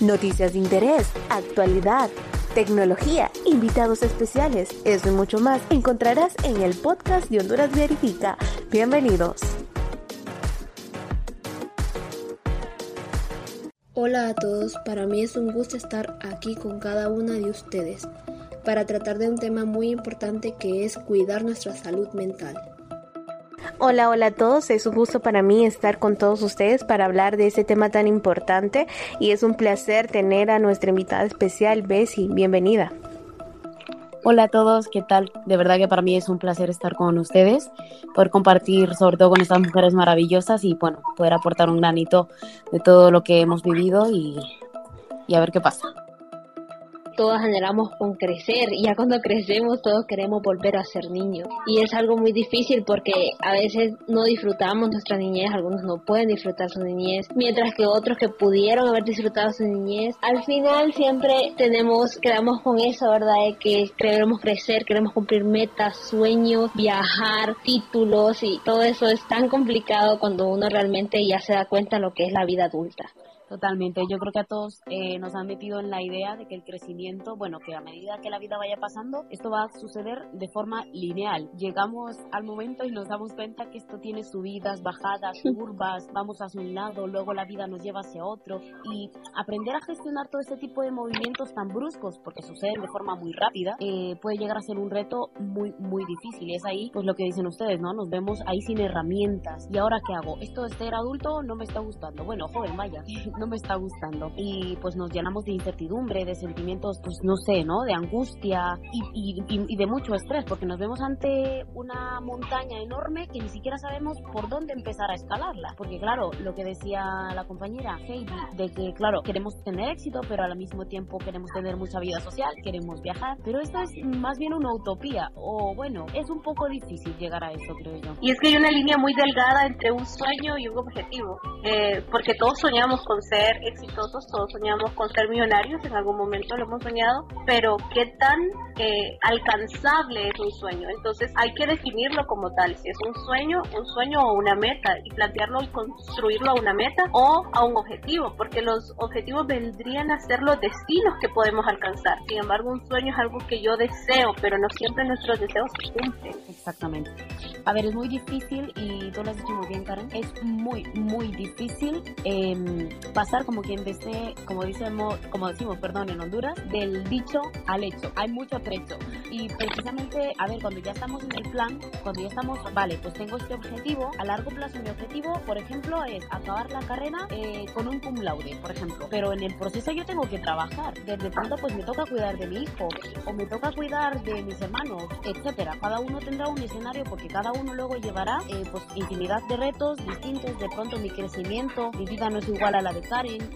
noticias de interés, actualidad, tecnología, invitados especiales, eso y mucho más encontrarás en el podcast de Honduras Verifica. Bienvenidos. Hola a todos, para mí es un gusto estar aquí con cada una de ustedes para tratar de un tema muy importante que es cuidar nuestra salud mental. Hola, hola a todos. Es un gusto para mí estar con todos ustedes para hablar de este tema tan importante y es un placer tener a nuestra invitada especial, Bessie. Bienvenida. Hola a todos, ¿qué tal? De verdad que para mí es un placer estar con ustedes, poder compartir sobre todo con estas mujeres maravillosas y bueno, poder aportar un granito de todo lo que hemos vivido y, y a ver qué pasa todos anhelamos con crecer y ya cuando crecemos todos queremos volver a ser niños. Y es algo muy difícil porque a veces no disfrutamos nuestra niñez, algunos no pueden disfrutar su niñez, mientras que otros que pudieron haber disfrutado su niñez, al final siempre tenemos, quedamos con eso, ¿verdad? De que queremos crecer, queremos cumplir metas, sueños, viajar, títulos y todo eso es tan complicado cuando uno realmente ya se da cuenta de lo que es la vida adulta. Totalmente. Yo creo que a todos eh, nos han metido en la idea de que el crecimiento, bueno, que a medida que la vida vaya pasando, esto va a suceder de forma lineal. Llegamos al momento y nos damos cuenta que esto tiene subidas, bajadas, curvas, vamos hacia un lado, luego la vida nos lleva hacia otro. Y aprender a gestionar todo este tipo de movimientos tan bruscos, porque suceden de forma muy rápida, eh, puede llegar a ser un reto muy, muy difícil. Y es ahí, pues lo que dicen ustedes, ¿no? Nos vemos ahí sin herramientas. ¿Y ahora qué hago? Esto de ser adulto no me está gustando. Bueno, joven, vaya. me está gustando. Y pues nos llenamos de incertidumbre, de sentimientos, pues no sé, ¿no? De angustia y, y, de mucho estrés, porque nos vemos ante una montaña enorme que ni siquiera sabemos por dónde empezar a escalarla. Porque claro, lo que decía la compañera Heidi, de que claro, queremos tener éxito, pero al mismo tiempo queremos tener mucha vida social, queremos viajar, pero esto es más bien una utopía, o bueno, es un poco difícil llegar a eso, creo yo. Y es que hay una línea muy delgada entre un sueño y un objetivo, eh, porque todos soñamos con ser exitosos, todos soñamos con ser millonarios, en algún momento lo hemos soñado, pero ¿qué tan eh, alcanzable es un sueño? Entonces hay que definirlo como tal, si es un sueño, un sueño o una meta, y plantearlo y construirlo a una meta o a un objetivo, porque los objetivos vendrían a ser los destinos que podemos alcanzar. Sin embargo, un sueño es algo que yo deseo, pero no siempre nuestros deseos se cumplen. Exactamente. A ver, es muy difícil, y tú lo has dicho muy bien, Karen, es muy, muy difícil eh, pasar como quien dice, como decimos, como decimos, perdón, en Honduras, del dicho al hecho. Hay mucho trecho. Y precisamente, a ver, cuando ya estamos en el plan, cuando ya estamos, vale, pues tengo este objetivo, a largo plazo mi objetivo, por ejemplo, es acabar la carrera eh, con un cum laude, por ejemplo. Pero en el proceso yo tengo que trabajar. Desde pronto, pues me toca cuidar de mi hijo, o me toca cuidar de mis hermanos, etcétera. Cada uno tendrá un escenario porque cada uno luego llevará, eh, pues, infinidad de retos distintos. De pronto mi crecimiento, mi vida no es igual a la de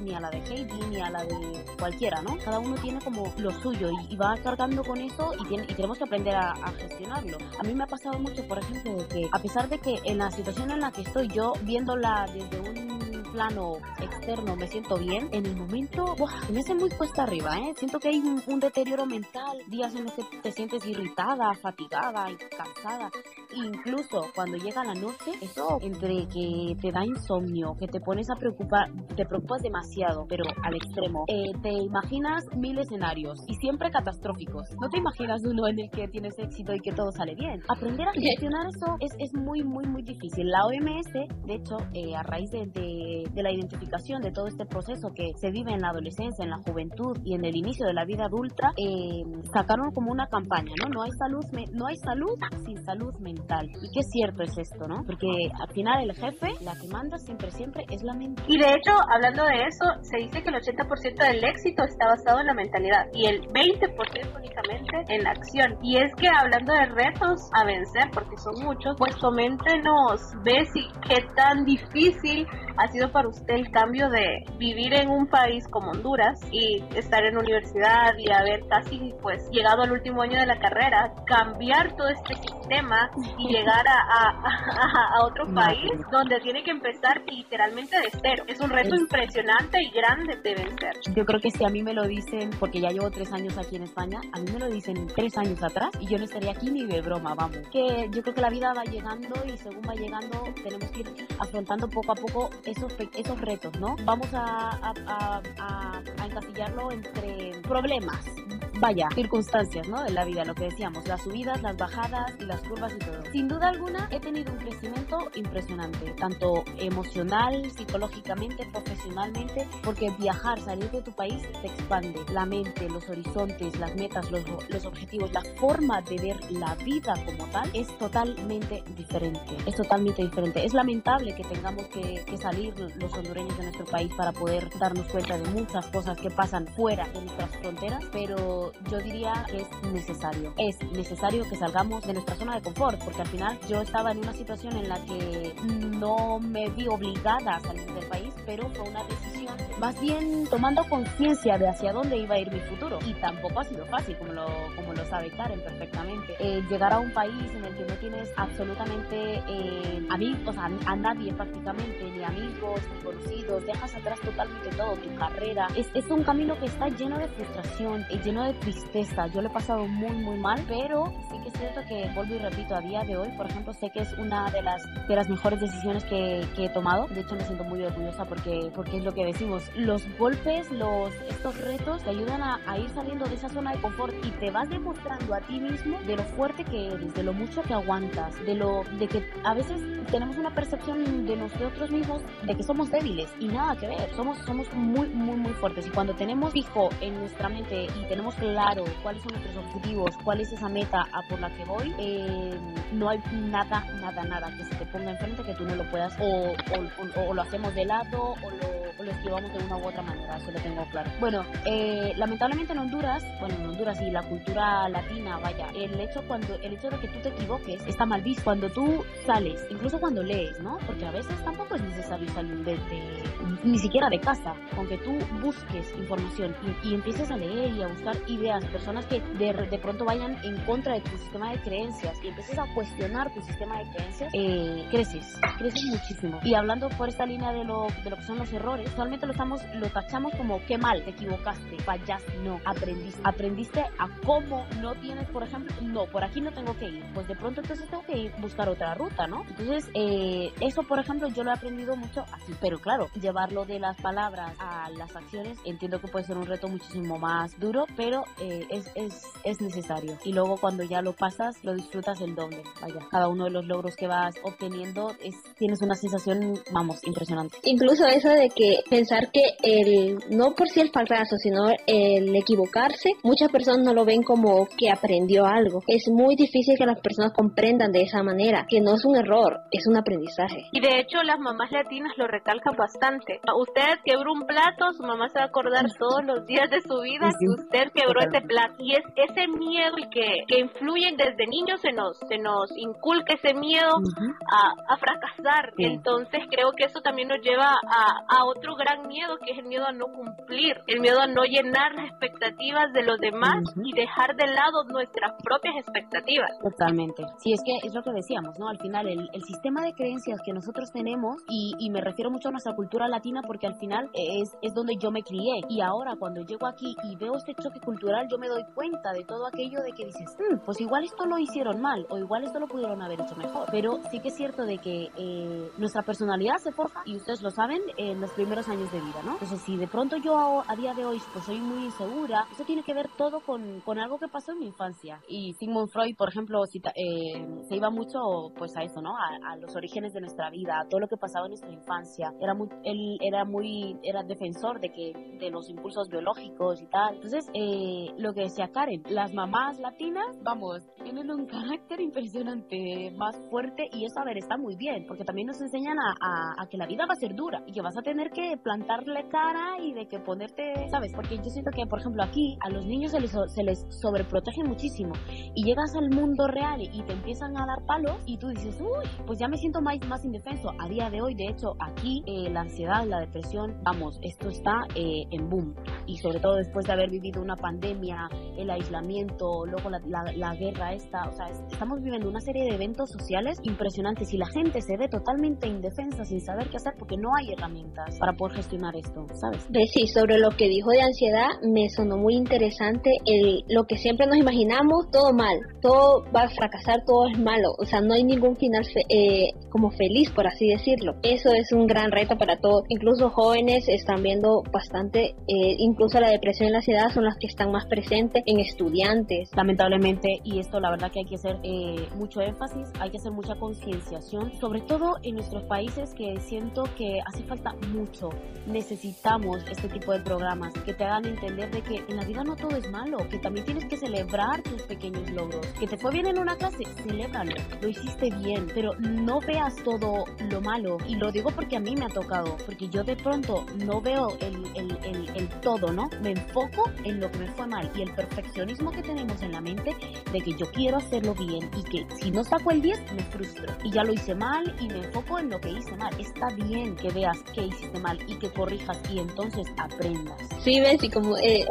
ni a la de Heidi, ni a la de cualquiera, ¿no? Cada uno tiene como lo suyo y, va cargando con eso y, y tenemos que aprender a, a, gestionarlo. A mí me ha pasado mucho, por ejemplo, de que a pesar de que en la situación en la que estoy yo, viéndola desde un plano externo me siento bien, en el momento me hace muy cuesta arriba, ¿eh? Siento que hay un, deterioro mental, días en los que te sientes irritada, fatigada y cansada. Incluso cuando llega la noche, eso entre que te da insomnio, que te pones a preocupar, te preocupas demasiado, pero al extremo. Eh, te imaginas mil escenarios y siempre catastróficos. No te imaginas uno en el que tienes éxito y que todo sale bien. Aprender a gestionar eso es, es muy, muy, muy difícil. La OMS, de hecho, eh, a raíz de, de de la identificación de todo este proceso que se vive en la adolescencia, en la juventud y en el inicio de la vida adulta, eh, sacaron como una campaña, ¿no? No hay salud, no hay salud sin salud mental. Y qué cierto es esto, ¿no? Porque al final el jefe, la que manda siempre, siempre es la mente. Y de hecho, hablando de eso, se dice que el 80% del éxito está basado en la mentalidad y el 20% únicamente en la acción. Y es que hablando de retos a vencer, porque son muchos, pues coméntenos, ve si qué tan difícil ha sido para usted el cambio de vivir en un país como Honduras y estar en universidad y haber casi pues llegado al último año de la carrera, cambiar todo este sistema y llegar a, a, otro país donde tiene que empezar literalmente de cero. Es un reto impresionante y grande de vencer. Yo creo que si a mí me lo dicen, porque ya llevo tres años aquí en España, a mí me lo dicen tres años atrás y yo no estaría aquí ni de broma, vamos. Que yo creo que la vida va llegando y según va llegando tenemos que ir afrontando poco a poco esos, esos retos, ¿no? Vamos a, a, a, a encasillarlo entre problemas, vaya, circunstancias, ¿no? De la vida, lo que decíamos, las subidas, las bajadas y las curvas y todo. Sin duda alguna, he tenido un crecimiento impresionante, tanto emocional, psicológicamente, profesionalmente, porque viajar, salir de tu país te expande la mente, los horizontes, las metas, los, los objetivos, la forma de ver la vida como tal es totalmente diferente. Es totalmente diferente. Es lamentable que tengamos que, que salir los hondureños de nuestro país para poder darnos cuenta de muchas cosas que pasan fuera de nuestras fronteras, pero yo diría que es necesario. Es necesario que salgamos de nuestra zona de confort, porque al final yo estaba en una situación en la que no me vi obligada a salir del país, pero fue una decisión más bien tomando conciencia de hacia dónde iba a ir mi futuro. Y tampoco ha sido fácil, como lo, como lo sabe Karen perfectamente. Eh, llegar a un país en el que no tienes absolutamente eh, amigos, a, a nadie prácticamente, ni amigos, ni conocidos, dejas atrás totalmente todo, tu carrera. Es, es un camino que está lleno de frustración, y lleno de tristeza. Yo lo he pasado muy, muy mal, pero sí que es cierto que, vuelvo y repito, a día de hoy, por ejemplo, sé que es una de las, de las mejores decisiones que, que he tomado. De hecho, me siento muy orgullosa porque, porque es lo que decimos. Los golpes, los, estos retos te ayudan a, a ir saliendo de esa zona de confort y te vas demostrando a ti mismo de lo fuerte que eres, de lo mucho que aguantas, de lo de que a veces tenemos una percepción de nosotros mismos de que somos débiles y nada que ver. Somos, somos muy, muy, muy fuertes. Y cuando tenemos fijo en nuestra mente y tenemos claro cuáles son nuestros objetivos, cuál es esa meta a por la que voy, eh, no hay nada, nada, nada que se te ponga enfrente que tú no lo puedas o, o, o, o lo hacemos de lado o lo, lo, esquivamos de una u otra manera, eso lo tengo claro. Bueno, eh, lamentablemente en Honduras, bueno, en Honduras y la cultura latina, vaya, el hecho, cuando, el hecho de que tú te equivoques está mal visto. Cuando tú sales, incluso cuando lees, ¿no? Porque a veces tampoco es necesario salir de, de ni siquiera de casa, aunque tú busques información y, y empieces a leer y a buscar personas que de, de, pronto vayan en contra de tu sistema de creencias y empieces a cuestionar tu sistema de creencias, eh, creces, creces muchísimo. Y hablando por esta línea de lo, de lo que son los errores, usualmente lo estamos, lo tachamos como qué mal, te equivocaste, fallaste, no, aprendiste, aprendiste a cómo no tienes, por ejemplo, no, por aquí no tengo que ir, pues de pronto entonces tengo que ir buscar otra ruta, ¿no? Entonces, eh, eso por ejemplo yo lo he aprendido mucho así, pero claro, llevarlo de las palabras a las acciones, entiendo que puede ser un reto muchísimo más duro, pero eh, es, es, es, necesario. Y luego cuando ya lo pasas, lo disfrutas el doble. Vaya, cada uno de los logros que vas obteniendo, es, tienes una sensación, vamos, impresionante. Incluso eso de que pensar que el, no por si el fracaso, sino el equivocarse, muchas personas no lo ven como que aprendió algo. Es muy difícil que las personas comprendan de esa manera, que no es un error, es un aprendizaje. Y de hecho las mamás latinas lo recalcan bastante. Usted quebró un plato, su mamá se va a acordar todos los días de su vida que usted quebró ese plato. Y es ese miedo que, que influye desde niños, se nos, se nos inculca ese miedo uh -huh. a, a, fracasar. Sí. Entonces creo que eso también nos lleva a, a, otro gran miedo, que es el miedo a no cumplir, el miedo a no llenar las expectativas de los demás uh -huh. y dejar de lado nuestras propias expectativas. Totalmente. Sí, es que es lo que decíamos, ¿no? Al final, el, el sistema de creencias que nosotros tenemos, y, y, me refiero mucho a nuestra cultura latina, porque al final es, es donde yo me crié. Y ahora, cuando llego aquí y veo este choque cultural, yo me doy cuenta de todo aquello de que dices, mmm, pues igual esto lo hicieron mal, o igual esto lo pudieron haber hecho mejor. Pero sí que es cierto de que eh, nuestra personalidad se forja, y ustedes lo saben, en los primeros años de vida, ¿no? Entonces, si de pronto yo a día de hoy pues soy muy insegura, eso tiene que ver todo con, con algo que pasó en mi infancia. Y Sigmund Freud, por ejemplo, cita, eh, se iba mucho pues a eso, ¿no? A, a, los orígenes de nuestra vida, a todo lo que pasaba en nuestra infancia. Era muy, él era muy, era defensor de que, de los impulsos biológicos y tal. Entonces, eh, lo que decía Karen, las mamás latinas, vamos, tienen un carácter impresionante, más fuerte, y eso, a ver, está muy bien, porque también nos enseñan a, a, a que la vida va a ser dura y que vas a tener que plantear levantarle cara y de que ponerte, ¿sabes? Porque yo siento que, por ejemplo, aquí a los niños se les, se les sobreprotege muchísimo y llegas al mundo real y te empiezan a dar palos y tú dices, uy, pues ya me siento más, más indefenso. A día de hoy, de hecho, aquí eh, la ansiedad, la depresión, vamos, esto está eh, en boom. Y sobre todo después de haber vivido una pandemia, el aislamiento, luego la, la, guerra esta, o sea, estamos viviendo una serie de eventos sociales impresionantes y la gente se ve totalmente indefensa sin saber qué hacer porque no hay herramientas para poder gestionar esto, ¿sabes? Sí, sobre lo que dijo de ansiedad, me sonó muy interesante el, lo que siempre nos imaginamos, todo mal, todo va a fracasar, todo es malo, o sea, no hay ningún final eh, como feliz, por así decirlo. Eso es un gran reto para todos, incluso jóvenes están viendo bastante, eh, incluso la depresión y la ansiedad son las que están más presentes en estudiantes. Lamentablemente, y esto la verdad que hay que hacer eh, mucho énfasis, hay que hacer mucha concienciación, sobre todo en nuestros países que siento que hace falta mucho. Necesitamos este tipo de programas que te hagan entender de que en la vida no todo es malo, que también tienes que celebrar tus pequeños logros. Que te fue bien en una clase, celébralo, lo hiciste bien, pero no veas todo lo malo. Y lo digo porque a mí me ha tocado, porque yo de pronto no veo el, el, el, el todo, ¿no? Me enfoco en lo que me fue mal y el perfeccionismo que tenemos en la mente de que yo quiero hacerlo bien y que si no saco el 10 me frustro y ya lo hice mal y me enfoco en lo que hice mal. Está bien que veas que hiciste mal y que corrijas y entonces aprendas. Sí, ves, y como eh,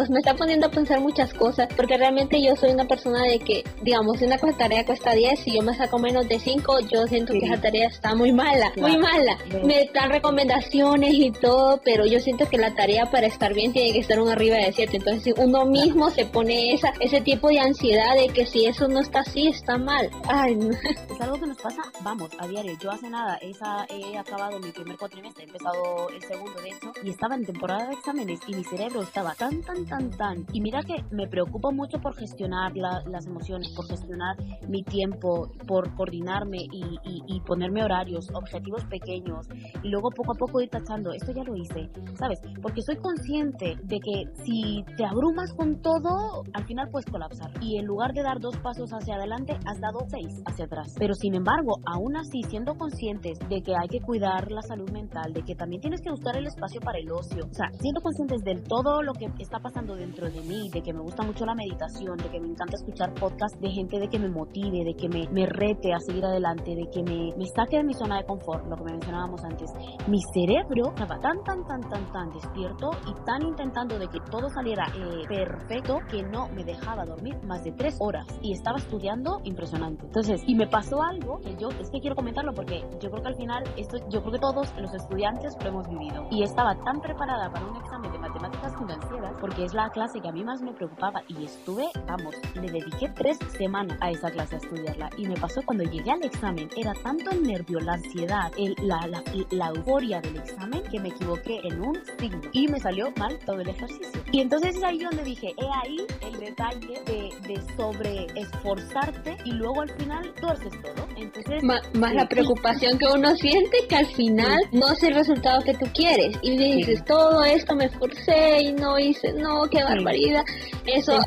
os, me está poniendo a pensar muchas cosas, porque realmente yo soy una persona de que, digamos, si una tarea cuesta 10 y yo me saco menos de 5, yo siento que esa tarea está muy mala, muy mala. Me dan recomendaciones y todo, pero yo siento que la tarea para estar bien tiene que estar un arriba de 7. Entonces uno mismo se pone esa ese tipo de ansiedad de que si eso no está así, está mal. Ay, Es algo que nos pasa, vamos, a diario. Yo hace nada esa, he acabado mi primer cuatrimestre, he empezado el segundo de hecho, y estaba en temporada de exámenes y mi cerebro estaba tan, tan, tan, tan. Y mira que me preocupo mucho por gestionar las emociones, por gestionar mi tiempo, por coordinarme y, y, ponerme horarios, objetivos pequeños, y luego poco a poco ir tachando, esto ya lo hice, ¿sabes? Porque soy consciente de que si te abrumas con todo, al final puedes colapsar. Y en lugar de dar dos pasos hacia adelante, has dado seis hacia atrás. Pero sin embargo, aún así, siendo conscientes de que hay que cuidar la salud mental, de que también tienes que buscar el espacio para el ocio, o sea, siendo conscientes de todo lo que está pasando dentro de mí, de que me gusta mucho la meditación, de que me encanta escuchar podcasts de gente de que me motive, de que me, me rete a seguir adelante, de que me, me saque de mi zona de confort, lo que mencionábamos antes. Mi cerebro estaba tan, tan, tan, tan, tan despierto y tan intentando de que todo saliera perfecto que no me dejaba dormir más de tres horas y estaba estudiando impresionante. Entonces, y me pasó algo que yo, es que quiero comentarlo porque yo creo que al final, esto, yo creo que todos los estudiantes lo hemos vivido. Y estaba tan preparada para un examen de matemáticas financieras porque es la clase que a mí más me preocupaba y estuve, vamos, le dediqué tres semanas a esa clase a estudiarla. Y me pasó cuando llegué al examen, era tanto el nervio, la ansiedad, el, la, la, la euforia del examen que me equivoqué en un signo y me salió mal todo el ejercicio. Y entonces es ahí donde dije, he ahí el detalle de, de sobre esforzarte y luego al final tuerces todo. Entonces, más, la preocupación que uno siente que al final no es el resultado que tú quieres. Y dices, todo esto me esforcé y no hice, no, qué barbaridad. Eso,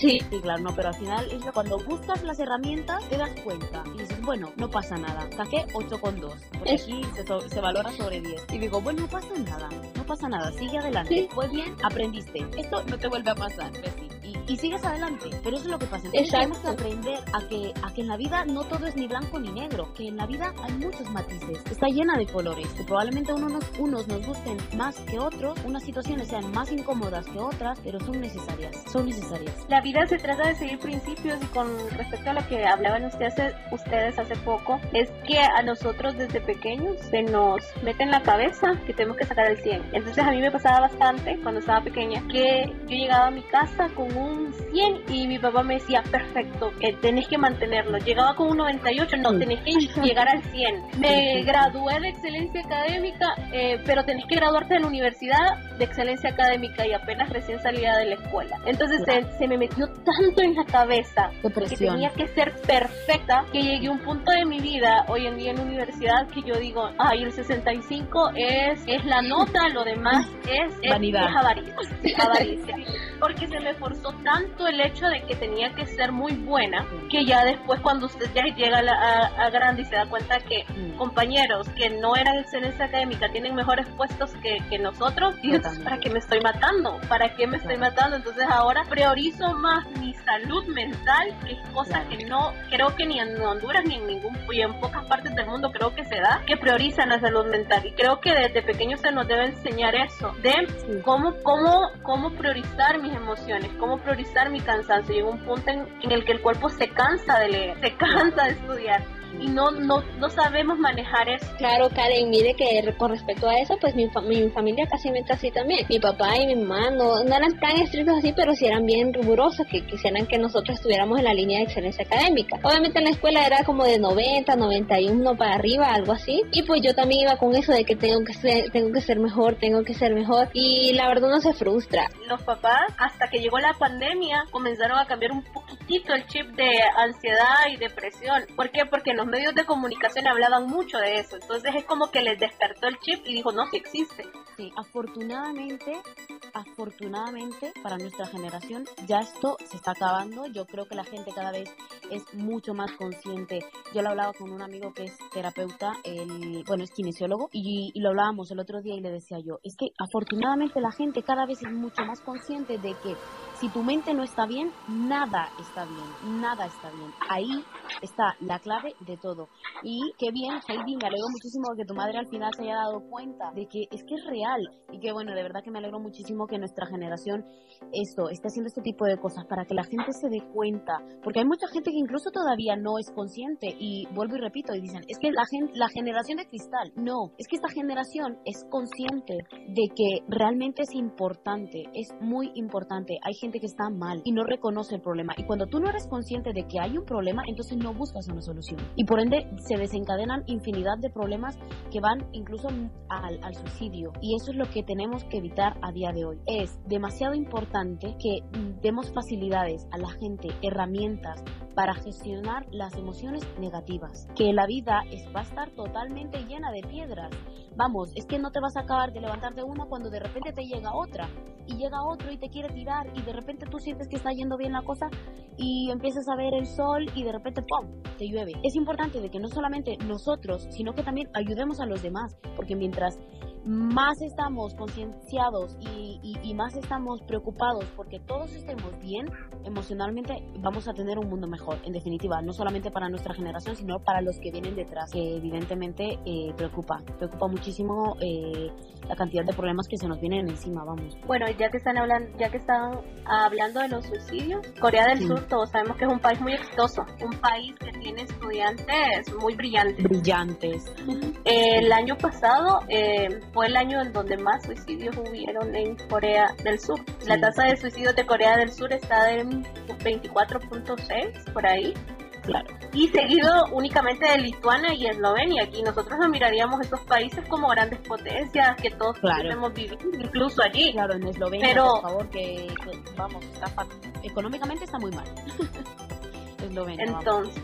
Sí. sí, claro, no, pero al final cuando buscas las herramientas te das cuenta y dices, bueno, no pasa nada, saqué 8,2, porque aquí se, se, valora sobre 10. Y digo, bueno, no pasa nada, no pasa nada, sigue adelante, fue bien, aprendiste, esto no te vuelve a pasar, y, y, sigues adelante, pero eso es lo que pasa. Entonces tenemos que aprender a que, a que en la vida no todo es ni blanco ni negro, que en la vida hay muchos matices, está llena de colores, que probablemente uno nos, unos nos gusten más que otros, unas situaciones sean más incómodas que otras, pero son necesarias, son necesarias. La vida se trata de seguir principios y con respecto a lo que hablaban ustedes, ustedes hace poco, es que a nosotros desde pequeños se nos mete en la cabeza que tenemos que sacar el 100. Entonces a mí me pasaba bastante cuando estaba pequeña que yo llegaba a mi casa con un 100 y mi papá me decía, perfecto, que tenés que mantenerlo. Llegaba con un 98, no, tenés que llegar al 100. Me gradué de excelencia académica, eh, pero tenés que graduarte en la universidad de excelencia académica y apenas recién salida de la escuela. Entonces se, me metió tanto en la cabeza que tenía que ser perfecta que llegué a un punto de mi vida hoy en día en la universidad que yo digo, ay, el 65 es, es la nota, lo demás es, es, avaricia, avaricia. Porque se me forzó tanto el hecho de que tenía que ser muy buena, que ya después cuando usted ya llega a, grande y se da cuenta que compañeros que no eran excelencia académica tienen mejores puestos que, que nosotros, y entonces, ¿para qué me estoy matando? ¿Para qué me estoy matando? Entonces ahora priorizo más mi salud mental, que es cosa que no creo que ni en Honduras ni en ningún, y en pocas partes del mundo creo que se da, que priorizan la salud mental. Y creo que desde pequeños se nos debe enseñar eso, de cómo, cómo, cómo priorizar mis emociones, cómo priorizar mi cansancio. Llega un punto en, en el que el cuerpo se cansa de leer, se cansa de estudiar y no, no, no sabemos manejar eso. Claro, Karen, mire que con respecto a eso, pues mi, mi familia casi me así también. Mi papá y mi mamá no, eran tan estrictos así, pero sí eran bien rigurosos, que quisieran que nosotros estuviéramos en la línea de excelencia académica. Obviamente en la escuela era como de 90, 91 para arriba, algo así. Y pues yo también iba con eso de que tengo que ser, tengo que ser mejor, tengo que ser mejor. Y la verdad no se frustra. Los papás, hasta que llegó la pandemia, comenzaron a cambiar un poquitito el chip de ansiedad y depresión. ¿Por qué? Porque los medios de comunicación hablaban mucho de eso. Entonces es como que les despertó el chip y dijo, no, sí existe. Sí, afortunadamente, afortunadamente para nuestra generación ya esto se está acabando. Yo creo que la gente cada vez es mucho más consciente. Yo lo hablaba con un amigo que es terapeuta, el, bueno, es kinesiólogo, y, y lo hablábamos el otro día y le decía yo, es que afortunadamente la gente cada vez es mucho más consciente de que si tu mente no está bien, nada está bien, nada está bien. Ahí está la clave de todo. Y qué bien, Heidi, me alegro muchísimo que tu madre al final se haya dado cuenta de que es que es real. Y que bueno, de verdad que me alegro muchísimo que nuestra generación esto, esté haciendo este tipo de cosas para que la gente se dé cuenta. Porque hay mucha gente que incluso todavía no es consciente. Y vuelvo y repito, y dicen, es que la, gente, la generación de cristal, no, es que esta generación es consciente de que realmente es importante, es muy importante. Hay gente que está mal y no reconoce el problema. Y cuando tú no eres consciente de que hay un problema, entonces no buscas una solución. Y por ende se desencadenan infinidad de problemas que van incluso al, al suicidio. Y eso es lo que tenemos que evitar a día de hoy. Es demasiado importante que demos facilidades a la gente, herramientas para gestionar las emociones negativas. Que la vida es, va a estar totalmente llena de piedras. Vamos, es que no te vas a acabar de levantar de una cuando de repente te llega otra y llega otro y te quiere tirar y de repente tú sientes que está yendo bien la cosa y empiezas a ver el sol y de repente ¡pum! te llueve. Es importante de que no solamente nosotros, sino que también ayudemos a los demás, porque mientras más estamos concienciados y, y, más estamos preocupados porque todos estemos bien emocionalmente, vamos a tener un mundo mejor. En definitiva, no solamente para nuestra generación, sino para los que vienen detrás, que evidentemente eh, preocupa. Preocupa muchísimo eh, la cantidad de problemas que se nos vienen encima, vamos. Bueno, ya que están hablando, ya que están hablando de los suicidios, Corea del Sur, todos sabemos que es un país muy exitoso, un país que tiene estudiantes muy brillantes. Brillantes. el año pasado eh, fue el año en donde más suicidios hubieron en Corea del Sur. La tasa de suicidios de Corea del Sur está en 24.6 por ahí. Claro. Y seguido únicamente de Lituania y Eslovenia. Aquí nosotros no miraríamos estos países como grandes potencias que todos podemos vivir, incluso allí. Claro, en Eslovenia, Pero, por favor, que, vamos, está, económicamente está muy mal. Eslovenia. Entonces,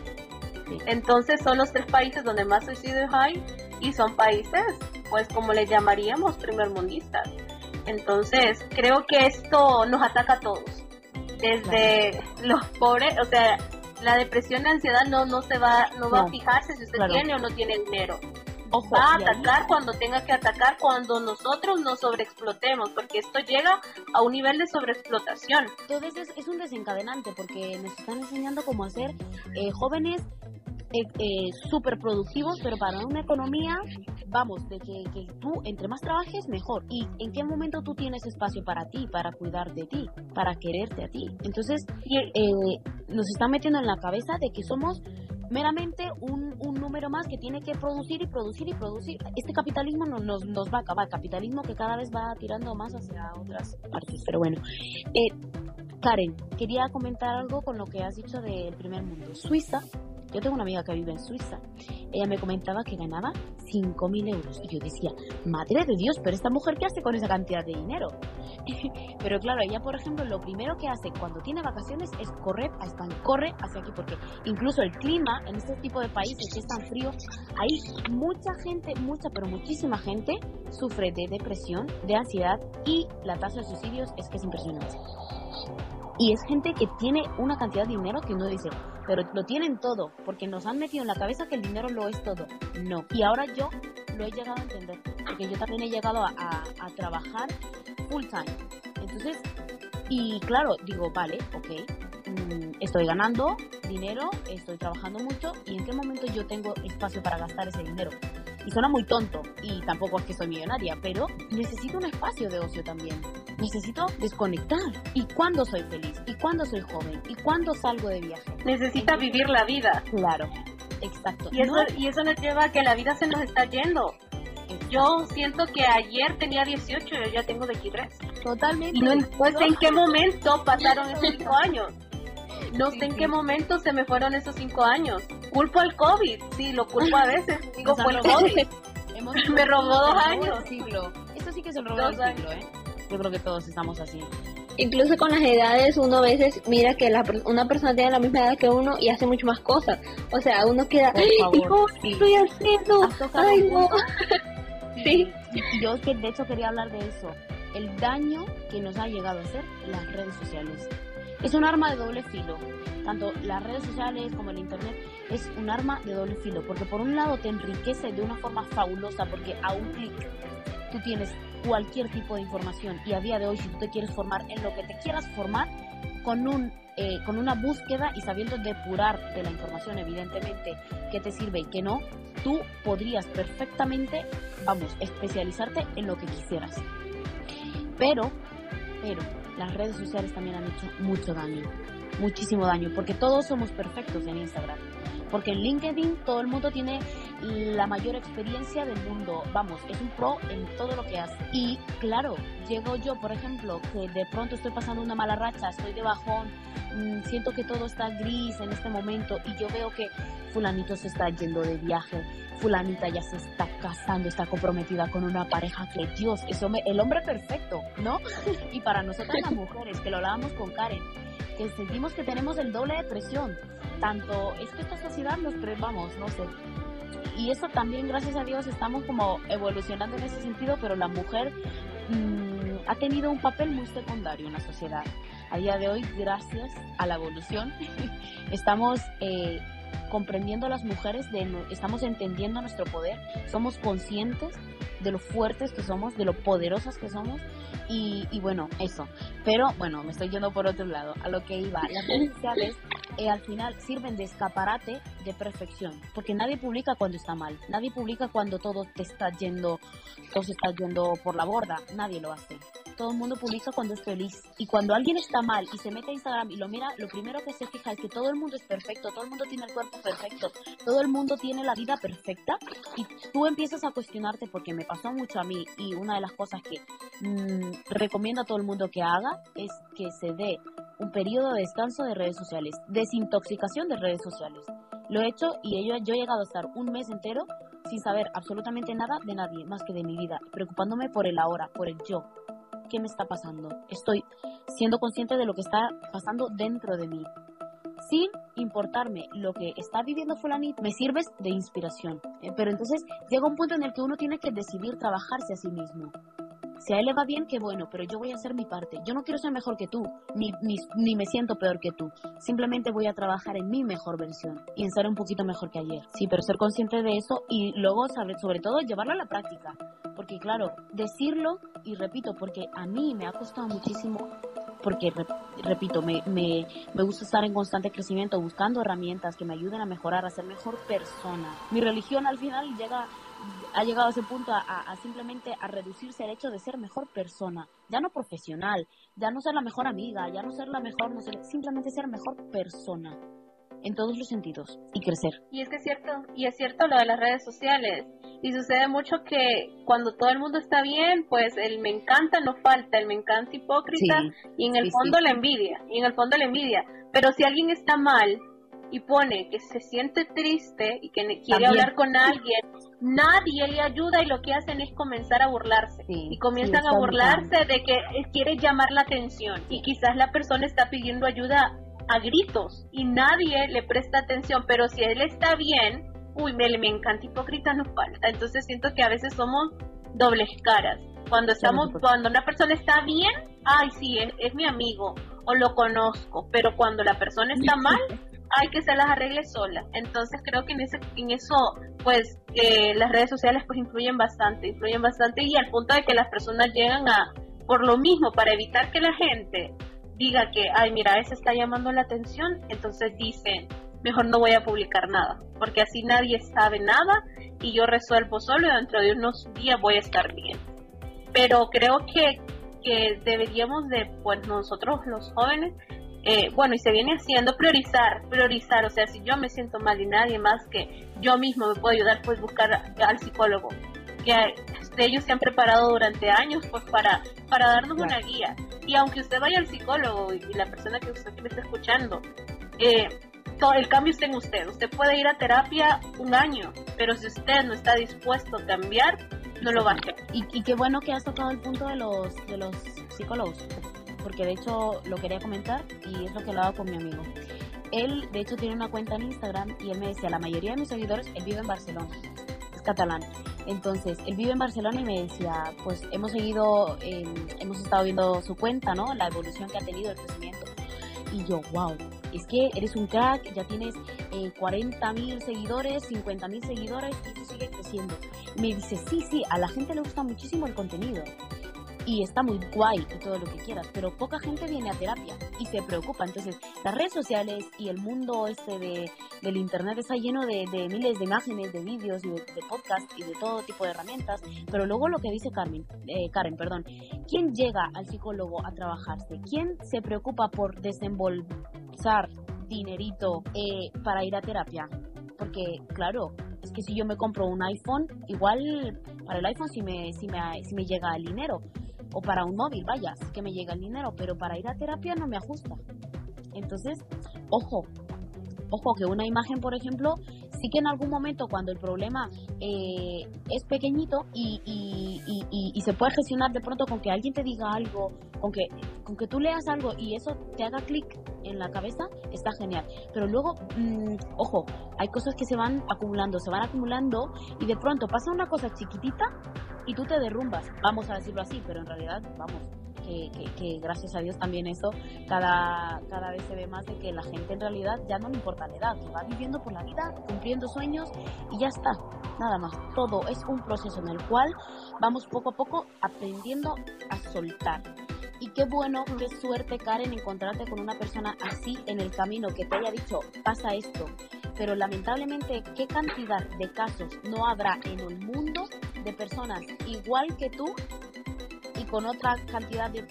entonces son los tres países donde más suicidios hay y son países, pues como les llamaríamos, primermundistas. Entonces creo que esto nos ataca a todos, desde los pobres, o sea, la depresión y la ansiedad no, no se va, no, va a fijarse si usted tiene o no tiene dinero. va a atacar cuando tenga que atacar, cuando nosotros nos sobreexplotemos, porque esto llega a un nivel de sobreexplotación. Entonces es, un desencadenante, porque nos están enseñando cómo hacer eh, jóvenes eh, eh, súper productivos, pero para una economía, vamos, de que, que, tú entre más trabajes, mejor. ¿Y en qué momento tú tienes espacio para ti, para cuidar de ti, para quererte a ti? Entonces, eh, nos están metiendo en la cabeza de que somos meramente un, un, número más que tiene que producir y producir y producir. Este capitalismo no, nos, nos va a acabar, capitalismo que cada vez va tirando más hacia otras partes. Pero bueno, eh, Karen, quería comentar algo con lo que has dicho del primer mundo. Suiza yo tengo una amiga que vive en Suiza. Ella me comentaba que ganaba 5.000 euros. Y yo decía, madre de Dios, pero esta mujer, ¿qué hace con esa cantidad de dinero? pero claro, ella, por ejemplo, lo primero que hace cuando tiene vacaciones es correr a España. Corre hacia aquí, porque incluso el clima en este tipo de países que es tan frío, hay mucha gente, mucha, pero muchísima gente sufre de depresión, de ansiedad y la tasa de suicidios es que es impresionante. Y es gente que tiene una cantidad de dinero que uno dice, pero lo tienen todo, porque nos han metido en la cabeza que el dinero lo es todo. No. Y ahora yo lo he llegado a entender, porque yo también he llegado a, a, trabajar full time. Entonces, y claro, digo, vale, ok, mm, estoy ganando dinero, estoy trabajando mucho, y en qué momento yo tengo espacio para gastar ese dinero. Y suena muy tonto, y tampoco es que soy millonaria, pero necesito un espacio de ocio también. Necesito desconectar. ¿Y cuándo soy feliz? ¿Y cuándo soy joven? ¿Y cuándo salgo de viaje? Necesita vivir la vida. Claro, exacto. Y eso, y eso nos lleva a que la vida se nos está yendo. Yo siento que ayer tenía 18 y hoy ya tengo 23. Totalmente. Y no, sé en qué momento pasaron esos 5 años. No sé en qué momento se me fueron esos 5 años. Culpo al COVID, sí, lo culpo a veces. Digo, fue el COVID. me robó dos años. Siglo. Esto sí que es el robo del siglo, ¿eh? Yo creo que todos estamos así incluso con las edades uno a veces mira que la, una persona tiene la misma edad que uno y hace mucho más cosas. O sea, uno queda, ¿y cómo estoy haciendo? Ay, no. sí. Yo que de hecho quería hablar de eso. El daño que nos ha llegado a hacer las redes sociales. Es un arma de doble filo. Tanto las redes sociales como el internet es un arma de doble filo. Porque por un lado te enriquece de una forma fabulosa porque a un clic tú tienes cualquier tipo de información y a día de hoy si tú te quieres formar en lo que te quieras formar con un eh, con una búsqueda y sabiendo depurar de la información evidentemente que te sirve y que no tú podrías perfectamente vamos especializarte en lo que quisieras pero pero las redes sociales también han hecho mucho daño muchísimo daño porque todos somos perfectos en Instagram porque en LinkedIn todo el mundo tiene la mayor experiencia del mundo. Vamos, es un pro en todo lo que hace. Y claro, llego yo, por ejemplo, que de pronto estoy pasando una mala racha, estoy de bajón, mm, siento que todo está gris en este momento y yo veo que fulanito se está yendo de viaje, fulanita ya se está casando, está comprometida con una pareja que Dios, es el hombre perfecto, ¿no? y para nosotras las mujeres, que lo hablábamos con Karen, que sentimos que tenemos el doble de presión. Tanto es que esta sociedad nos vamos, no sé. Y eso también, gracias a Dios, estamos como evolucionando en ese sentido, pero la mujer mm, ha tenido un papel muy secundario en la sociedad. A día de hoy, gracias a la evolución, estamos eh, comprendiendo a las mujeres, de, estamos entendiendo nuestro poder, somos conscientes de lo fuertes que somos, de lo poderosas que somos y, y, bueno, eso. Pero bueno, me estoy yendo por otro lado, a lo que iba. Las redes sociales eh, al final sirven de escaparate de perfección, porque nadie publica cuando está mal, nadie publica cuando todo te está yendo, todo se está yendo por la borda, nadie lo hace. Todo el mundo publica cuando es feliz. Y cuando alguien está mal y se mete a Instagram y lo mira, lo primero que se fija es que todo el mundo es perfecto, todo el mundo tiene el cuerpo perfecto, todo el mundo tiene la vida perfecta y tú empiezas a cuestionarte porque me pasó mucho a mí y una de las cosas que mmm, recomiendo a todo el mundo que haga es que se dé un periodo de descanso de redes sociales, desintoxicación de redes sociales. Lo he hecho y yo, yo he llegado a estar un mes entero sin saber absolutamente nada de nadie más que de mi vida, preocupándome por el ahora, por el yo. ¿Qué me está pasando? Estoy siendo consciente de lo que está pasando dentro de mí. Sin importarme lo que está viviendo fulanito, me sirves de inspiración. Eh, pero entonces llega un punto en el que uno tiene que decidir trabajarse a sí mismo. Si a él le va bien, qué bueno, pero yo voy a hacer mi parte. Yo no quiero ser mejor que tú, ni, ni, ni, me siento peor que tú. Simplemente voy a trabajar en mi mejor versión y en ser un poquito mejor que ayer. Sí, pero ser consciente de eso y luego, saber, sobre todo, llevarlo a la práctica. Porque claro, decirlo, y repito, porque a mí me ha costado muchísimo porque, repito, me, me, me, gusta estar en constante crecimiento, buscando herramientas que me ayuden a mejorar, a ser mejor persona. Mi religión al final llega ha llegado a ese punto a, simplemente a reducirse al hecho de ser mejor persona, ya no profesional, ya no ser la mejor amiga, ya no ser la mejor, no simplemente ser mejor persona en todos los sentidos y crecer. Y es que es cierto, y es cierto lo de las redes sociales. Y sucede mucho que cuando todo el mundo está bien, pues el me encanta no falta, el me encanta hipócrita y en el fondo la envidia, y en el fondo la envidia. Pero si alguien está mal, y pone que se siente triste y que quiere hablar con alguien, nadie le ayuda y lo que hacen es comenzar a burlarse. y comienzan a burlarse de que quiere llamar la atención y quizás la persona está pidiendo ayuda a gritos y nadie le presta atención, pero si él está bien, uy, me, me encanta hipócrita, nos falta. Entonces siento que a veces somos dobles caras. Cuando estamos, cuando una persona está bien, ay, sí, es, es mi amigo o lo conozco, pero cuando la persona está mal, hay que se las arregle sola. Entonces creo que en ese en eso pues eh, las redes sociales pues influyen bastante, influyen bastante y al punto de que las personas llegan a por lo mismo para evitar que la gente diga que ay mira ese está llamando la atención, entonces dicen mejor no voy a publicar nada, porque así nadie sabe nada y yo resuelvo solo y dentro de unos días voy a estar bien. Pero creo que, que deberíamos de, pues nosotros los jóvenes, eh, bueno, y se viene haciendo, priorizar, priorizar, o sea, si yo me siento mal y nadie más que yo mismo me puede ayudar, pues buscar al psicólogo. Que ellos se han preparado durante años pues para, para darnos una guía. Y aunque usted vaya al psicólogo y, la persona que usted me está escuchando, eh, todo, el cambio está en usted. Usted puede ir a terapia un año, pero si usted no está dispuesto a cambiar, no lo va a hacer. Y, y qué bueno que has tocado el punto de los, de los psicólogos porque de hecho lo quería comentar y es lo que hablaba con mi amigo. Él, de hecho, tiene una cuenta en Instagram y él me decía, la mayoría de mis seguidores, él vive en Barcelona, es catalán. Entonces, él vive en Barcelona y me decía, pues hemos seguido, hemos estado viendo su cuenta, ¿no? La evolución que ha tenido, el crecimiento. Y yo, wow, es que eres un crack, ya tienes eh, 40.000 seguidores, 50.000 seguidores y eso sigue creciendo. Me dice, sí, sí, a la gente le gusta muchísimo el contenido y está muy guay y todo lo que quieras, pero poca gente viene a terapia y se preocupa. Entonces, las redes sociales y el mundo este de, del internet está lleno de, miles de imágenes, de vídeos y de, podcasts y de todo tipo de herramientas, pero luego lo que dice Carmen, eh, Karen, perdón, ¿quién llega al psicólogo a trabajarse? ¿Quién se preocupa por desembolsar dinerito eh, para ir a terapia? Porque, claro, es que si yo me compro un iPhone, igual para el iPhone sí me, sí me, sí me llega el dinero, o para un móvil, vaya, que me llega el dinero, pero para ir a terapia no me ajusta. Entonces, ojo, ojo que una imagen, por ejemplo, sí que en algún momento cuando el problema eh, es pequeñito y, y, se puede gestionar de pronto con que alguien te diga algo, con que, con que tú leas algo y eso te haga clic en la cabeza, está genial. Pero luego, mm, ojo, hay cosas que se van acumulando, se van acumulando y de pronto pasa una cosa chiquitita y tú te derrumbas, vamos a decirlo así, pero en realidad, vamos, que, que, gracias a Dios también eso cada, cada vez se ve más de que la gente en realidad ya no le importa la edad, que va viviendo por la vida, cumpliendo sueños y ya está, nada más. Todo es un proceso en el cual vamos poco a poco aprendiendo a soltar. Y qué bueno, qué suerte, Karen, encontrarte con una persona así en el camino que te haya dicho, pasa esto. Pero lamentablemente, ¿qué cantidad de casos no habrá en el mundo de personas igual que tú con otra cantidad de,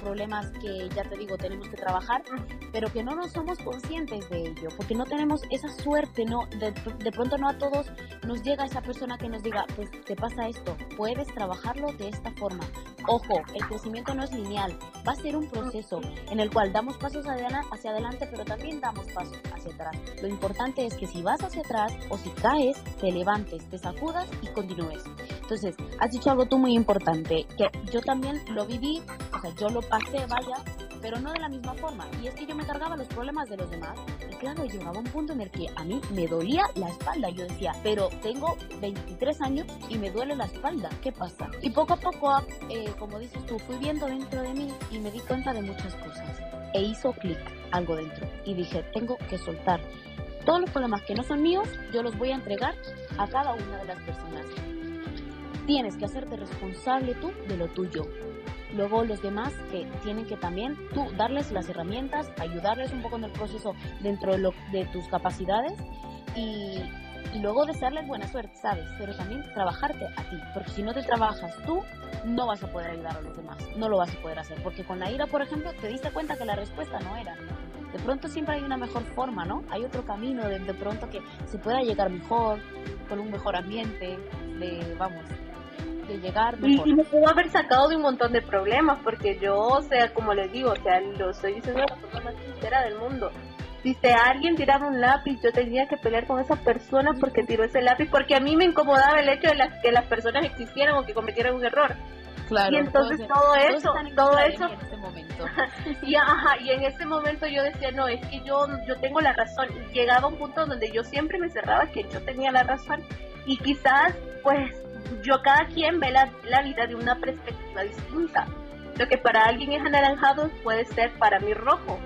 problemas que ya te digo tenemos que trabajar, pero que no nos somos conscientes de ello, porque no tenemos esa suerte, no de, de, pronto no a todos nos llega esa persona que nos diga, pues te pasa esto, puedes trabajarlo de esta forma. Ojo, el crecimiento no es lineal, va a ser un proceso en el cual damos pasos hacia adelante, pero también damos pasos hacia atrás. Lo importante es que si vas hacia atrás o si caes, te levantes, te sacudas y continúes. Entonces, has dicho algo tú muy importante, que yo también lo viví, o sea, yo lo pasé, vaya, pero no de la misma forma. Y es que yo me cargaba los problemas de los demás. Y claro, llegaba un punto en el que a mí me dolía la espalda. Yo decía, pero tengo 23 años y me duele la espalda. ¿Qué pasa? Y poco a poco, eh, como dices tú, fui viendo dentro de mí y me di cuenta de muchas cosas. E hizo clic algo dentro. Y dije, tengo que soltar. Todos los problemas que no son míos, yo los voy a entregar a cada una de las personas. Tienes que hacerte responsable tú de lo tuyo luego los demás que tienen que también tú darles las herramientas, ayudarles un poco en el proceso dentro de, lo, de tus capacidades y, luego desearles buena suerte, ¿sabes? Pero también trabajarte a ti, porque si no te trabajas tú, no vas a poder ayudar a los demás, no lo vas a poder hacer, porque con la ira, por ejemplo, te diste cuenta que la respuesta no era. De pronto siempre hay una mejor forma, ¿no? Hay otro camino de, de pronto que se pueda llegar mejor, con un mejor ambiente, de, vamos, llegar Y, me pudo haber sacado de un montón de problemas, porque yo, o sea, como les digo, o sea, lo estoy diciendo de la forma más sincera del mundo. Si se alguien tiraba un lápiz, yo tenía que pelear con esa persona porque tiró ese lápiz, porque a mí me incomodaba el hecho de las, que las personas existieran o que cometieran un error. Claro, y entonces todo eso, todo eso, en ese momento. y, ajá, y en ese momento yo decía, no, es que yo, yo tengo la razón. Llegaba un punto donde yo siempre me cerraba que yo tenía la razón y quizás, pues, yo cada quien ve la, vida de una perspectiva distinta. Lo que para alguien es anaranjado puede ser para mí rojo.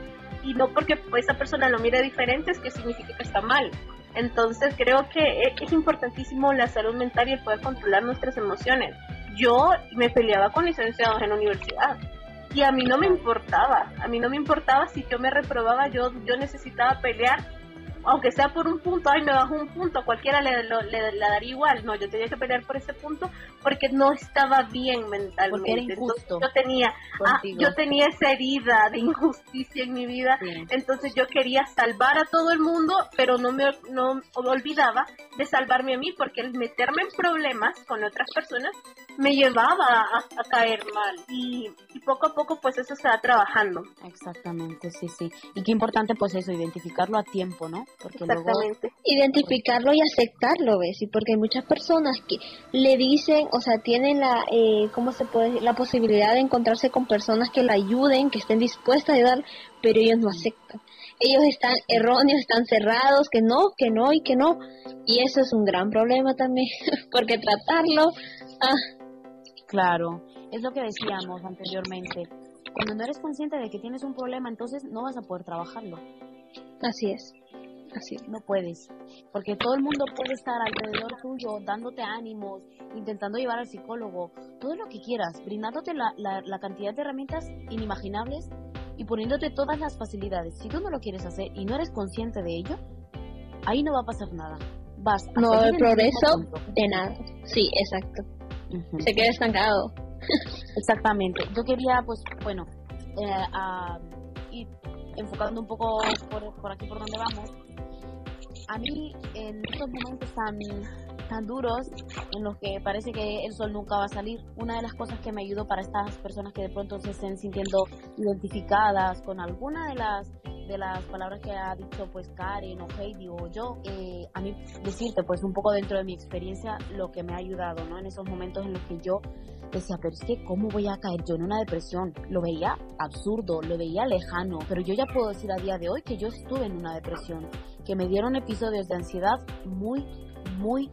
Y no porque esa persona lo mire diferente es que significa que está mal. Entonces creo que es importantísimo la salud mental y el poder controlar nuestras emociones. Yo me peleaba con licenciados en la universidad y a mí no me importaba, a mí no me importaba si yo me reprobaba, yo, yo necesitaba pelear aunque sea por un punto, ay, me bajó un punto, cualquiera le, le, daría igual. No, yo tenía que pelear por ese punto porque no estaba bien mentalmente. injusto yo tenía, ah, yo tenía esa herida de injusticia en mi vida. Entonces yo quería salvar a todo el mundo, pero no me, no me olvidaba de salvarme a mí porque el meterme en problemas con otras personas me llevaba a, caer mal y, poco a poco pues eso se va trabajando. Exactamente, sí, sí. Y qué importante pues eso, identificarlo a tiempo, ¿no? Porque Exactamente. Identificarlo y aceptarlo, ¿ves? Y porque hay muchas personas que le dicen, o sea, tienen la, eh, ¿cómo se puede La posibilidad de encontrarse con personas que la ayuden, que estén dispuestas a ayudar, pero ellos no aceptan. Ellos están erróneos, están cerrados, que no, que no y que no. Y eso es un gran problema también, porque tratarlo... Ah, Claro, es lo que decíamos anteriormente. Cuando no eres consciente de que tienes un problema, entonces no vas a poder trabajarlo. Así es. Así no puedes, porque todo el mundo puede estar alrededor tuyo, dándote ánimos, intentando llevar al psicólogo, todo lo que quieras, brindándote la, la, cantidad de herramientas inimaginables y poniéndote todas las facilidades. Si tú no lo quieres hacer y no eres consciente de ello, ahí no va a pasar nada. Vas a no hay progreso de nada. Sí, exacto se queda estancado. Exactamente. Yo quería, pues, bueno, eh, ir enfocando un poco por, por aquí por donde vamos. A mí, en estos momentos tan, tan duros, en los que parece que el sol nunca va a salir, una de las cosas que me ayudó para estas personas que de pronto se estén sintiendo identificadas con alguna de las las palabras que ha dicho pues Karen o Heidi o yo, eh, a mí decirte pues un poco dentro de mi experiencia lo que me ha ayudado, ¿no? En esos momentos en los que yo decía, pero es que ¿cómo voy a caer yo en una depresión? Lo veía absurdo, lo veía lejano, pero yo ya puedo decir a día de hoy que yo estuve en una depresión, que me dieron episodios de ansiedad muy, muy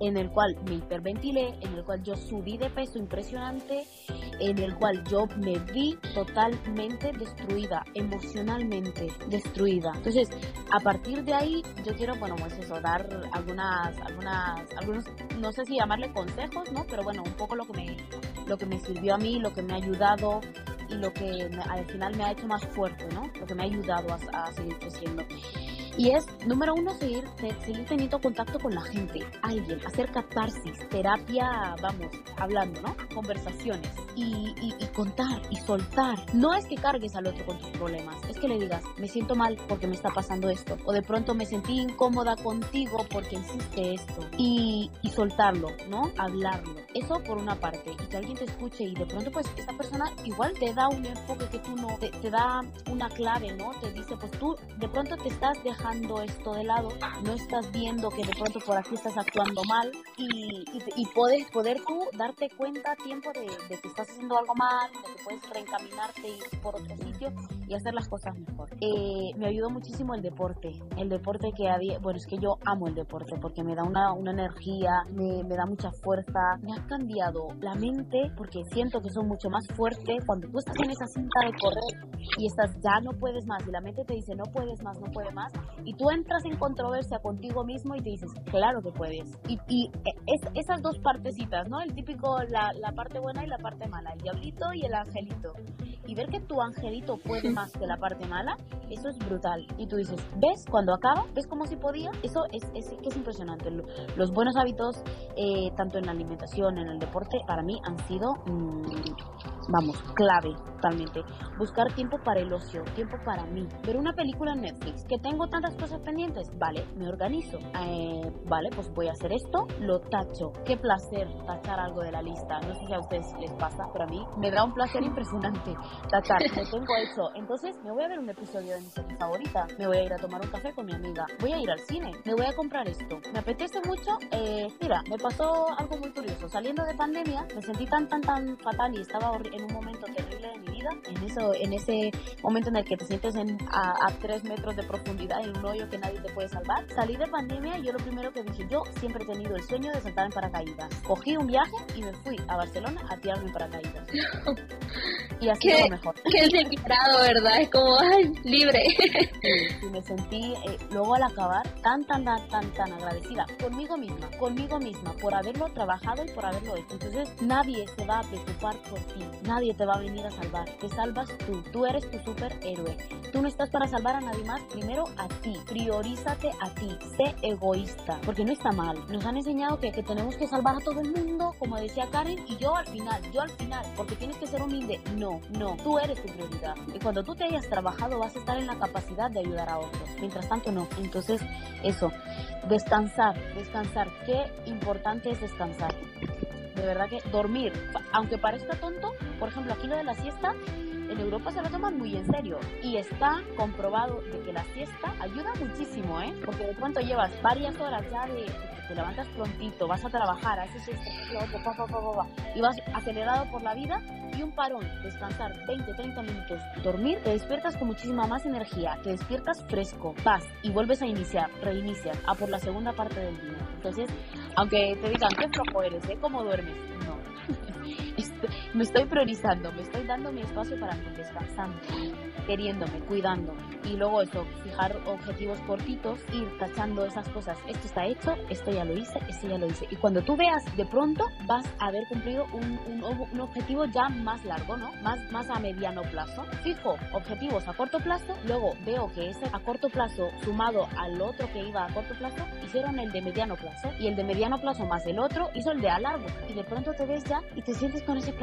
en el cual me hiperventilé, en el cual yo subí de peso impresionante, en el cual yo me vi totalmente destruida, emocionalmente destruida. Entonces, a partir de ahí, yo quiero, bueno, pues eso, dar algunas, algunas, algunos, no sé si llamarle consejos, ¿no? Pero bueno, un poco lo que me, lo que me sirvió a mí, lo que me ha ayudado y lo que al final me ha hecho más fuerte, ¿no? Lo que me ha ayudado a, a seguir creciendo. Y es, número uno, seguir, seguir teniendo contacto con la gente, alguien, hacer catarsis, terapia, vamos, hablando, ¿no? Conversaciones y, y, contar y soltar. No es que cargues al otro con tus problemas, es que le digas, me siento mal porque me está pasando esto. O de pronto me sentí incómoda contigo porque hiciste esto. Y, y soltarlo, ¿no? Hablarlo. Eso por una parte. Y que alguien te escuche y de pronto pues esa persona igual te da un enfoque que tú no, te, te da una clave, ¿no? Te dice, pues tú de pronto te estás dejando esto de lado, no estás viendo que de pronto por aquí estás actuando mal y, y, puedes poder tú darte cuenta a tiempo de, que estás haciendo algo mal, de que puedes reencaminarte y por otro sitio y hacer las cosas mejor. Eh, me ayudó muchísimo el deporte, el deporte que había, bueno, es que yo amo el deporte porque me da una, una energía, me, me da mucha fuerza, me ha cambiado la mente porque siento que soy mucho más fuerte cuando tú estás en esa cinta de correr y estás ya no puedes más y la mente te dice no puedes más, no puedes más y tú entras en controversia contigo mismo y te dices, claro que puedes. Y, y es, esas dos partecitas, ¿no? El típico, la, la parte buena y la parte mala, el diablito y el angelito. Y ver que tu angelito puede más que la parte mala, eso es brutal. Y tú dices, ¿ves? Cuando acaba, ¿ves como si podía? Eso es, es, es impresionante. Los buenos hábitos, eh, tanto en la alimentación, en el deporte, para mí han sido, mm, vamos, clave totalmente. Buscar tiempo para el ocio, tiempo para mí. Ver una película en Netflix, que tengo tantas cosas pendientes, vale, me organizo. Eh, vale, pues voy a hacer esto, lo tacho. Qué placer tachar algo de la lista. No sé si a ustedes les pasa, pero a mí me da un placer impresionante tachar. Lo tengo hecho. Entonces me voy a ver un episodio de mi serie favorita. Me voy a ir a tomar un café con mi amiga. Voy a ir al cine. Me voy a comprar esto. Me apetece mucho. Eh, mira, me pasó algo muy curioso. Saliendo de pandemia, me sentí tan, tan, tan fatal y estaba en un momento terrible de mi vida en eso, en ese momento en el que te sientes en, a, a tres metros de profundidad en un hoyo que nadie te puede salvar. Salí de pandemia y yo lo primero que dije, yo siempre he tenido el sueño de saltar en paracaídas. Cogí un viaje y me fui a Barcelona a tirarme en paracaídas. y así lo mejor. Qué declarado, ¿verdad? Es como, ay, libre. y me sentí eh, luego al acabar tan, tan, tan, tan, tan agradecida conmigo misma, conmigo misma, por haberlo trabajado y por haberlo hecho. Entonces nadie se va a preocupar por ti, nadie te va a venir a salvar, te salvas tú, tú eres tu superhéroe. Tú no estás para salvar a nadie más, primero a ti, priorízate a ti, sé egoísta, porque no está mal. Nos han enseñado que, que tenemos que salvar a todo el mundo, como decía Karen, y yo al final, yo al final, porque tienes que ser humilde. No, no, tú eres tu prioridad. Y cuando tú te hayas trabajado vas a estar en la capacidad de ayudar a otros. Mientras tanto, no. Entonces, eso, descansar, descansar. Qué importante es descansar. De verdad que dormir, aunque parezca tonto, por ejemplo, aquí lo de la siesta, en Europa se lo toman muy en serio y está comprobado de que la siesta ayuda muchísimo, ¿eh? Porque de pronto llevas varias horas ya de te levantas prontito, vas a trabajar, haces esto, pa, pa, pa, y vas acelerado por la vida y un parón, descansar 20, 30 minutos, dormir, te despiertas con muchísima más energía, te despiertas fresco, vas y vuelves a iniciar, reinicias a por la segunda parte del día. Entonces, aunque te digan qué flojo eres, ¿eh? ¿Cómo duermes? Me estoy priorizando, me estoy dando mi espacio para mí, descansando, queriéndome, cuidando. Y luego eso, fijar objetivos cortitos, ir tachando esas cosas. Esto está hecho, esto ya lo hice, esto ya lo hice. Y cuando tú veas, de pronto vas a haber cumplido un, un, objetivo ya más largo, ¿no? Más, más a mediano plazo. Fijo objetivos a corto plazo, luego veo que ese a corto plazo sumado al otro que iba a corto plazo, hicieron el de mediano plazo. Y el de mediano plazo más el otro hizo el de a largo. Y de pronto te ves ya y te sientes con ese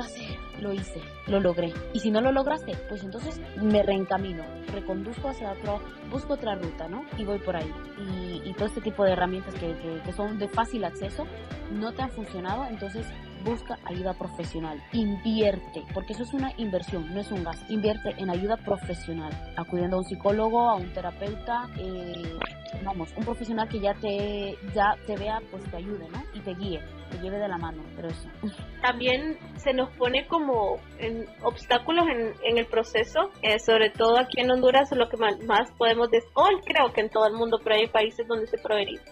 Lo hice, lo logré. Y si no lo lograste, pues entonces me reencamino, reconduzco hacia otro, busco otra ruta, ¿no? Y voy por ahí. Y, todo este tipo de herramientas que, que son de fácil acceso no te han funcionado, entonces busca ayuda profesional, invierte, porque eso es una inversión, no es un gasto. Invierte en ayuda profesional, acudiendo a un psicólogo, a un terapeuta, eh, vamos, un profesional que ya te, ya te vea, pues te ayude, ¿no? Y te guíe, lleve de la mano, pero eso. También se nos pone como en obstáculos en, en el proceso, eh, sobre todo aquí en Honduras, lo que más, podemos decir, hoy creo que en todo el mundo, pero hay países donde se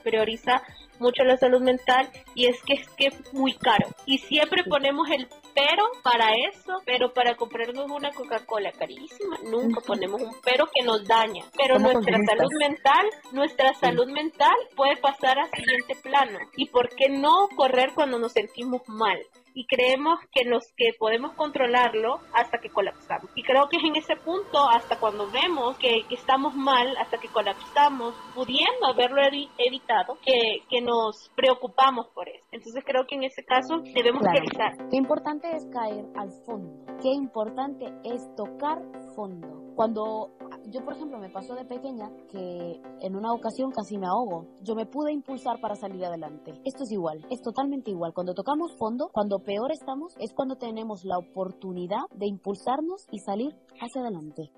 prioriza mucho la salud mental y es que es que es muy caro. Y siempre ponemos el pero para eso, pero para comprarnos una Coca-Cola carísima, nunca ponemos un pero que nos daña. Pero nuestra salud mental, nuestra salud mental puede pasar a siguiente plano. ¿Y por qué no correr cuando nos sentimos mal? y creemos que nos que podemos controlarlo hasta que colapsamos. Y creo que es en ese punto, hasta cuando vemos que, estamos mal, hasta que colapsamos, pudiendo haberlo evitado, que, que, nos preocupamos por eso. Entonces creo que en ese caso debemos realizar. Qué importante es caer al fondo. Qué importante es tocar fondo. Cuando yo, por ejemplo, me pasó de pequeña que en una ocasión casi me ahogo. Yo me pude impulsar para salir adelante. Esto es igual, es totalmente igual. Cuando tocamos fondo, cuando peor estamos, es cuando tenemos la oportunidad de impulsarnos y salir hacia adelante.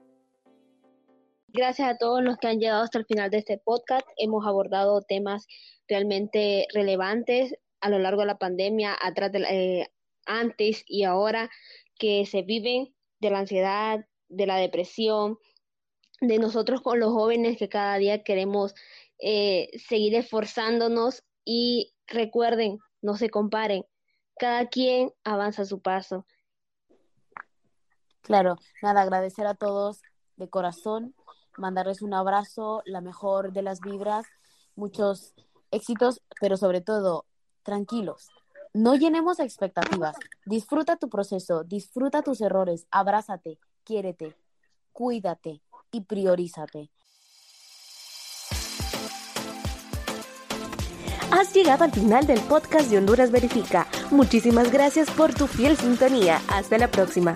Gracias a todos los que han llegado hasta el final de este podcast. Hemos abordado temas realmente relevantes a lo largo de la pandemia, atrás de eh, antes y ahora que se viven de la ansiedad, de la depresión, de nosotros con los jóvenes que cada día queremos eh, seguir esforzándonos y recuerden, no se comparen, cada quien avanza a su paso. Claro, nada, agradecer a todos de corazón, mandarles un abrazo, la mejor de las vibras, muchos éxitos, pero sobre todo, tranquilos. No llenemos expectativas. Disfruta tu proceso, disfruta tus errores, abrázate, quiérete, cuídate y priorízate. Has llegado al final del podcast de Honduras Verifica. Muchísimas gracias por tu fiel sintonía. Hasta la próxima.